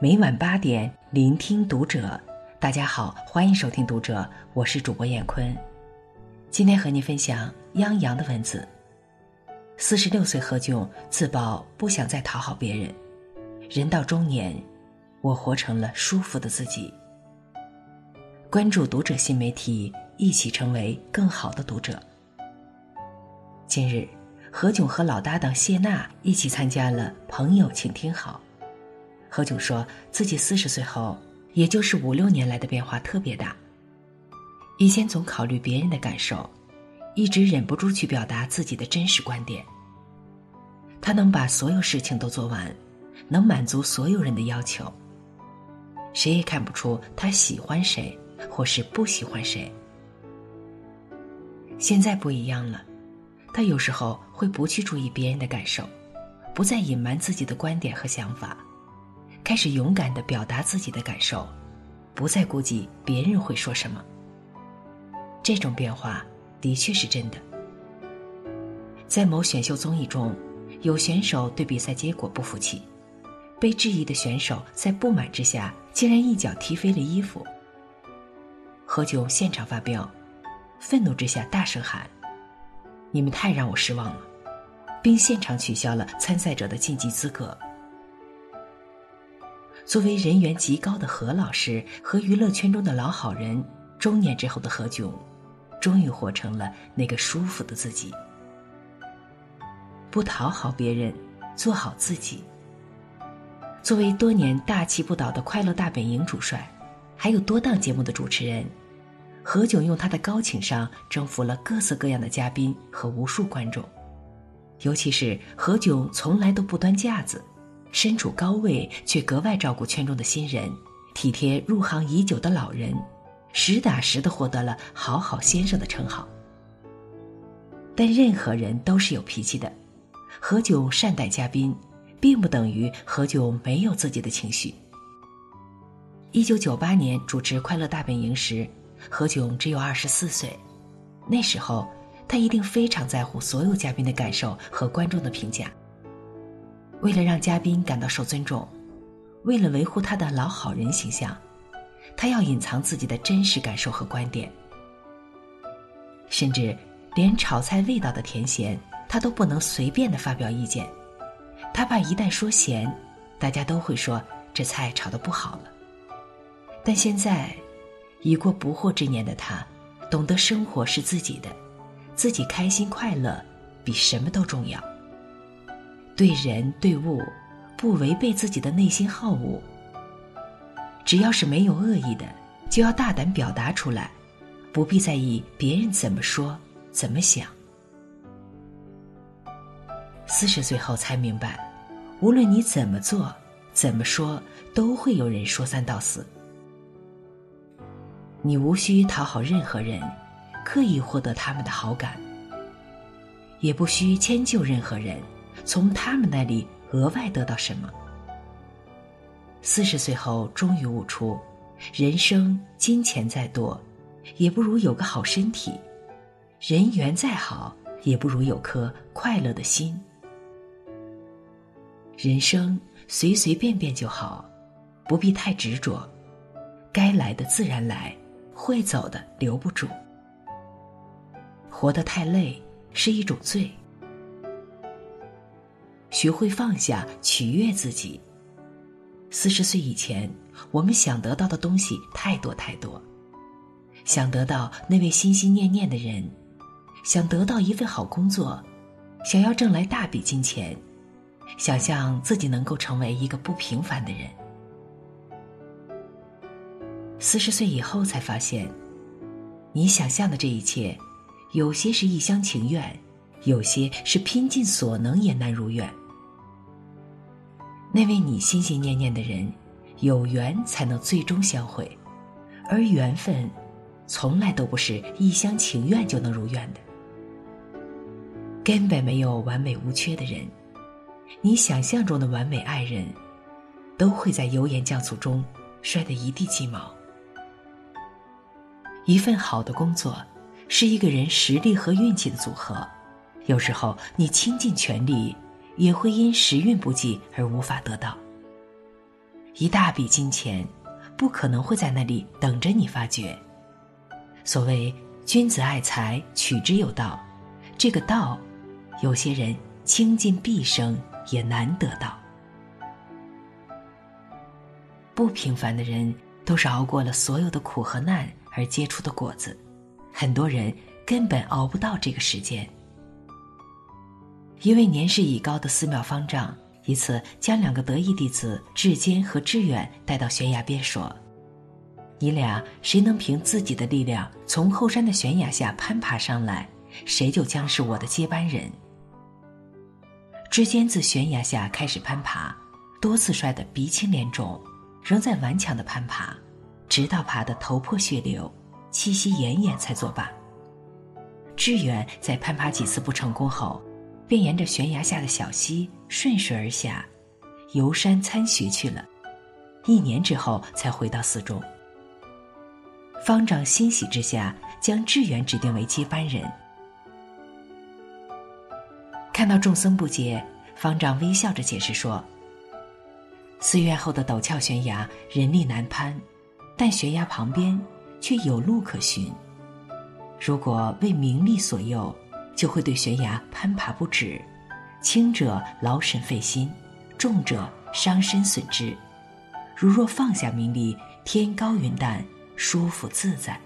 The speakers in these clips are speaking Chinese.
每晚八点，聆听读者。大家好，欢迎收听《读者》，我是主播艳坤。今天和您分享央洋的文字。四十六岁何炅自曝不想再讨好别人，人到中年，我活成了舒服的自己。关注《读者》新媒体，一起成为更好的读者。近日，何炅和老搭档谢娜一起参加了《朋友，请听好》。何炅说自己四十岁后，也就是五六年来的变化特别大。以前总考虑别人的感受，一直忍不住去表达自己的真实观点。他能把所有事情都做完，能满足所有人的要求。谁也看不出他喜欢谁或是不喜欢谁。现在不一样了，他有时候会不去注意别人的感受，不再隐瞒自己的观点和想法。开始勇敢的表达自己的感受，不再顾及别人会说什么。这种变化的确是真的。在某选秀综艺中，有选手对比赛结果不服气，被质疑的选手在不满之下，竟然一脚踢飞了衣服。何炅现场发飙，愤怒之下大声喊：“你们太让我失望了！”并现场取消了参赛者的晋级资格。作为人缘极高的何老师和娱乐圈中的老好人，中年之后的何炅，终于活成了那个舒服的自己。不讨好别人，做好自己。作为多年大气不倒的《快乐大本营》主帅，还有多档节目的主持人，何炅用他的高情商征服了各色各样的嘉宾和无数观众。尤其是何炅从来都不端架子。身处高位却格外照顾圈中的新人，体贴入行已久的老人，实打实的获得了“好好先生”的称号。但任何人都是有脾气的，何炅善待嘉宾，并不等于何炅没有自己的情绪。一九九八年主持《快乐大本营》时，何炅只有二十四岁，那时候他一定非常在乎所有嘉宾的感受和观众的评价。为了让嘉宾感到受尊重，为了维护他的老好人形象，他要隐藏自己的真实感受和观点，甚至连炒菜味道的甜咸，他都不能随便的发表意见。他怕一旦说咸，大家都会说这菜炒的不好了。但现在，已过不惑之年的他，懂得生活是自己的，自己开心快乐比什么都重要。对人对物，不违背自己的内心好恶。只要是没有恶意的，就要大胆表达出来，不必在意别人怎么说、怎么想。四十岁后才明白，无论你怎么做、怎么说，都会有人说三道四。你无需讨好任何人，刻意获得他们的好感，也不需迁就任何人。从他们那里额外得到什么？四十岁后终于悟出，人生金钱再多，也不如有个好身体；人缘再好，也不如有颗快乐的心。人生随随便便就好，不必太执着，该来的自然来，会走的留不住。活得太累是一种罪。学会放下，取悦自己。四十岁以前，我们想得到的东西太多太多，想得到那位心心念念的人，想得到一份好工作，想要挣来大笔金钱，想象自己能够成为一个不平凡的人。四十岁以后才发现，你想象的这一切，有些是一厢情愿。有些是拼尽所能也难如愿。那位你心心念念的人，有缘才能最终相会，而缘分，从来都不是一厢情愿就能如愿的。根本没有完美无缺的人，你想象中的完美爱人，都会在油盐酱醋中摔得一地鸡毛。一份好的工作，是一个人实力和运气的组合。有时候，你倾尽全力，也会因时运不济而无法得到。一大笔金钱，不可能会在那里等着你发掘。所谓君子爱财，取之有道，这个道，有些人倾尽毕生也难得到。不平凡的人，都是熬过了所有的苦和难而结出的果子，很多人根本熬不到这个时间。一位年事已高的寺庙方丈。一次，将两个得意弟子志坚和志远带到悬崖边，说：“你俩谁能凭自己的力量从后山的悬崖下攀爬上来，谁就将是我的接班人。”志坚自悬崖下开始攀爬，多次摔得鼻青脸肿，仍在顽强的攀爬，直到爬得头破血流、气息奄奄才作罢。志远在攀爬几次不成功后。便沿着悬崖下的小溪顺水而下，游山参学去了。一年之后才回到寺中。方丈欣喜之下，将智远指定为接班人。看到众僧不解，方丈微笑着解释说：“寺院后的陡峭悬崖人力难攀，但悬崖旁边却有路可寻。如果为名利所诱。”就会对悬崖攀爬不止，轻者劳神费心，重者伤身损肢。如若放下名利，天高云淡，舒服自在。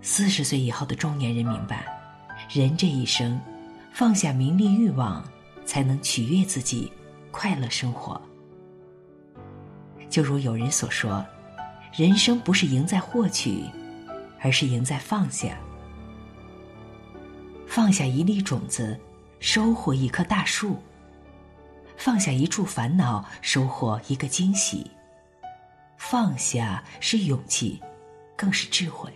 四十岁以后的中年人明白，人这一生，放下名利欲望，才能取悦自己，快乐生活。就如有人所说，人生不是赢在获取，而是赢在放下。放下一粒种子，收获一棵大树；放下一处烦恼，收获一个惊喜。放下是勇气，更是智慧。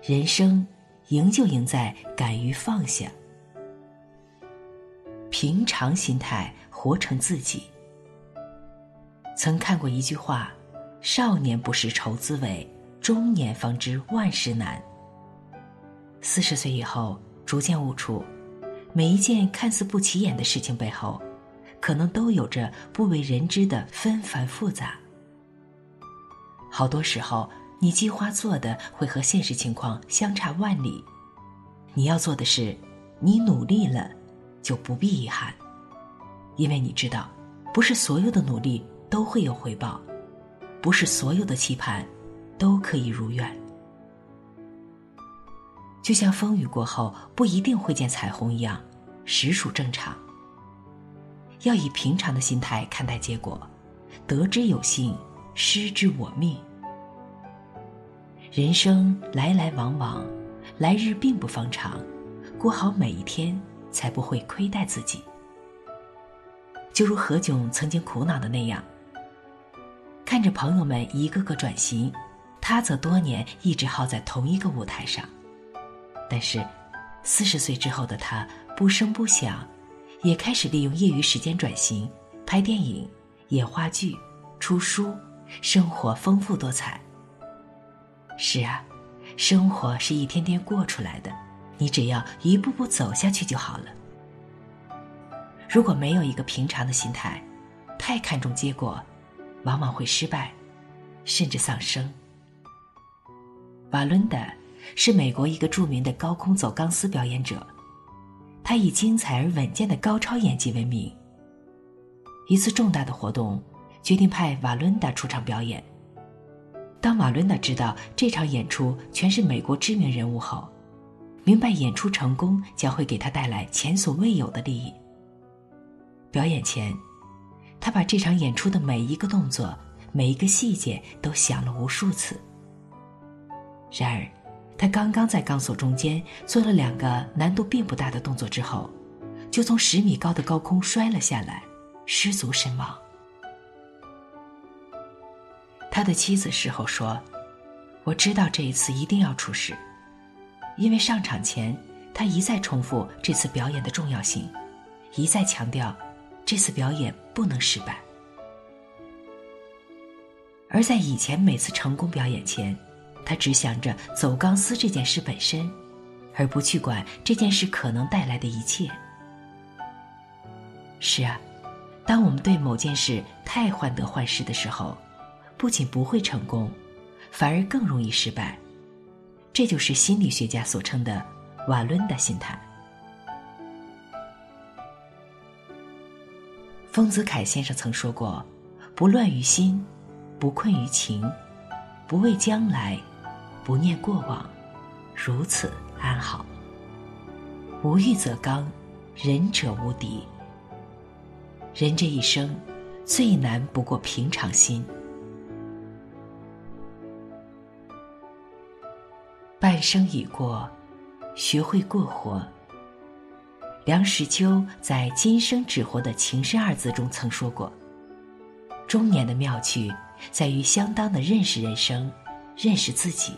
人生赢就赢在敢于放下，平常心态活成自己。曾看过一句话：“少年不识愁滋味，中年方知万事难。”四十岁以后，逐渐悟出，每一件看似不起眼的事情背后，可能都有着不为人知的纷繁复杂。好多时候，你计划做的会和现实情况相差万里。你要做的是，你努力了，就不必遗憾，因为你知道，不是所有的努力都会有回报，不是所有的期盼都可以如愿。就像风雨过后不一定会见彩虹一样，实属正常。要以平常的心态看待结果，得之有幸，失之我命。人生来来往往，来日并不方长，过好每一天，才不会亏待自己。就如何炅曾经苦恼的那样，看着朋友们一个个转型，他则多年一直耗在同一个舞台上。但是，四十岁之后的他不声不响，也开始利用业余时间转型，拍电影、演话剧、出书，生活丰富多彩。是啊，生活是一天天过出来的，你只要一步步走下去就好了。如果没有一个平常的心态，太看重结果，往往会失败，甚至丧生。瓦伦达。是美国一个著名的高空走钢丝表演者，他以精彩而稳健的高超演技闻名。一次重大的活动，决定派瓦伦达出场表演。当瓦伦达知道这场演出全是美国知名人物后，明白演出成功将会给他带来前所未有的利益。表演前，他把这场演出的每一个动作、每一个细节都想了无数次。然而，他刚刚在钢索中间做了两个难度并不大的动作之后，就从十米高的高空摔了下来，失足身亡。他的妻子事后说：“我知道这一次一定要出事，因为上场前他一再重复这次表演的重要性，一再强调这次表演不能失败。而在以前每次成功表演前。”他只想着走钢丝这件事本身，而不去管这件事可能带来的一切。是啊，当我们对某件事太患得患失的时候，不仅不会成功，反而更容易失败。这就是心理学家所称的“瓦伦达心态”。丰子恺先生曾说过：“不乱于心，不困于情，不畏将来，不念过往，如此安好。无欲则刚，仁者无敌。”人这一生，最难不过平常心。半生已过，学会过活。梁实秋在《今生只活的情深》二字中曾说过：“中年的妙趣，在于相当的认识人生，认识自己，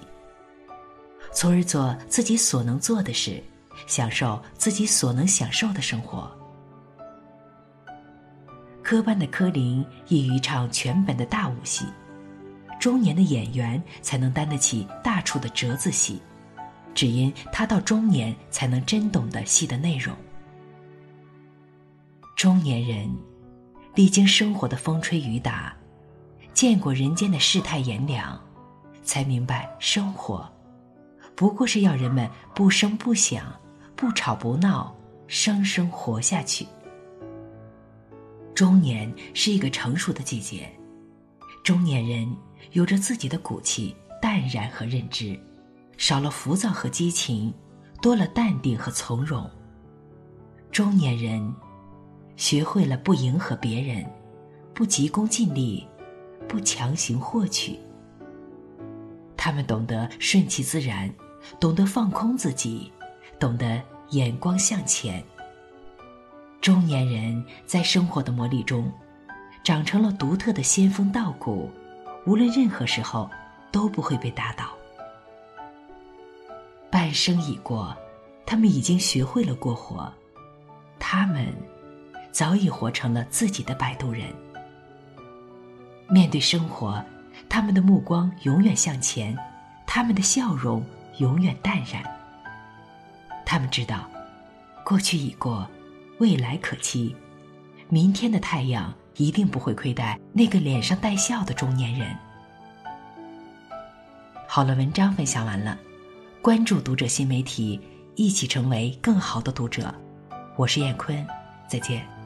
从而做自己所能做的事，享受自己所能享受的生活。”科班的柯林易于唱全本的大武戏，中年的演员才能担得起大处的折子戏，只因他到中年才能真懂得戏的内容。中年人历经生活的风吹雨打，见过人间的世态炎凉，才明白生活不过是要人们不声不响、不吵不闹，生生活下去。中年是一个成熟的季节，中年人有着自己的骨气、淡然和认知，少了浮躁和激情，多了淡定和从容。中年人学会了不迎合别人，不急功近利，不强行获取。他们懂得顺其自然，懂得放空自己，懂得眼光向前。中年人在生活的磨砺中，长成了独特的仙风道骨，无论任何时候都不会被打倒。半生已过，他们已经学会了过活，他们早已活成了自己的摆渡人。面对生活，他们的目光永远向前，他们的笑容永远淡然。他们知道，过去已过。未来可期，明天的太阳一定不会亏待那个脸上带笑的中年人。好了，文章分享完了，关注读者新媒体，一起成为更好的读者。我是燕坤，再见。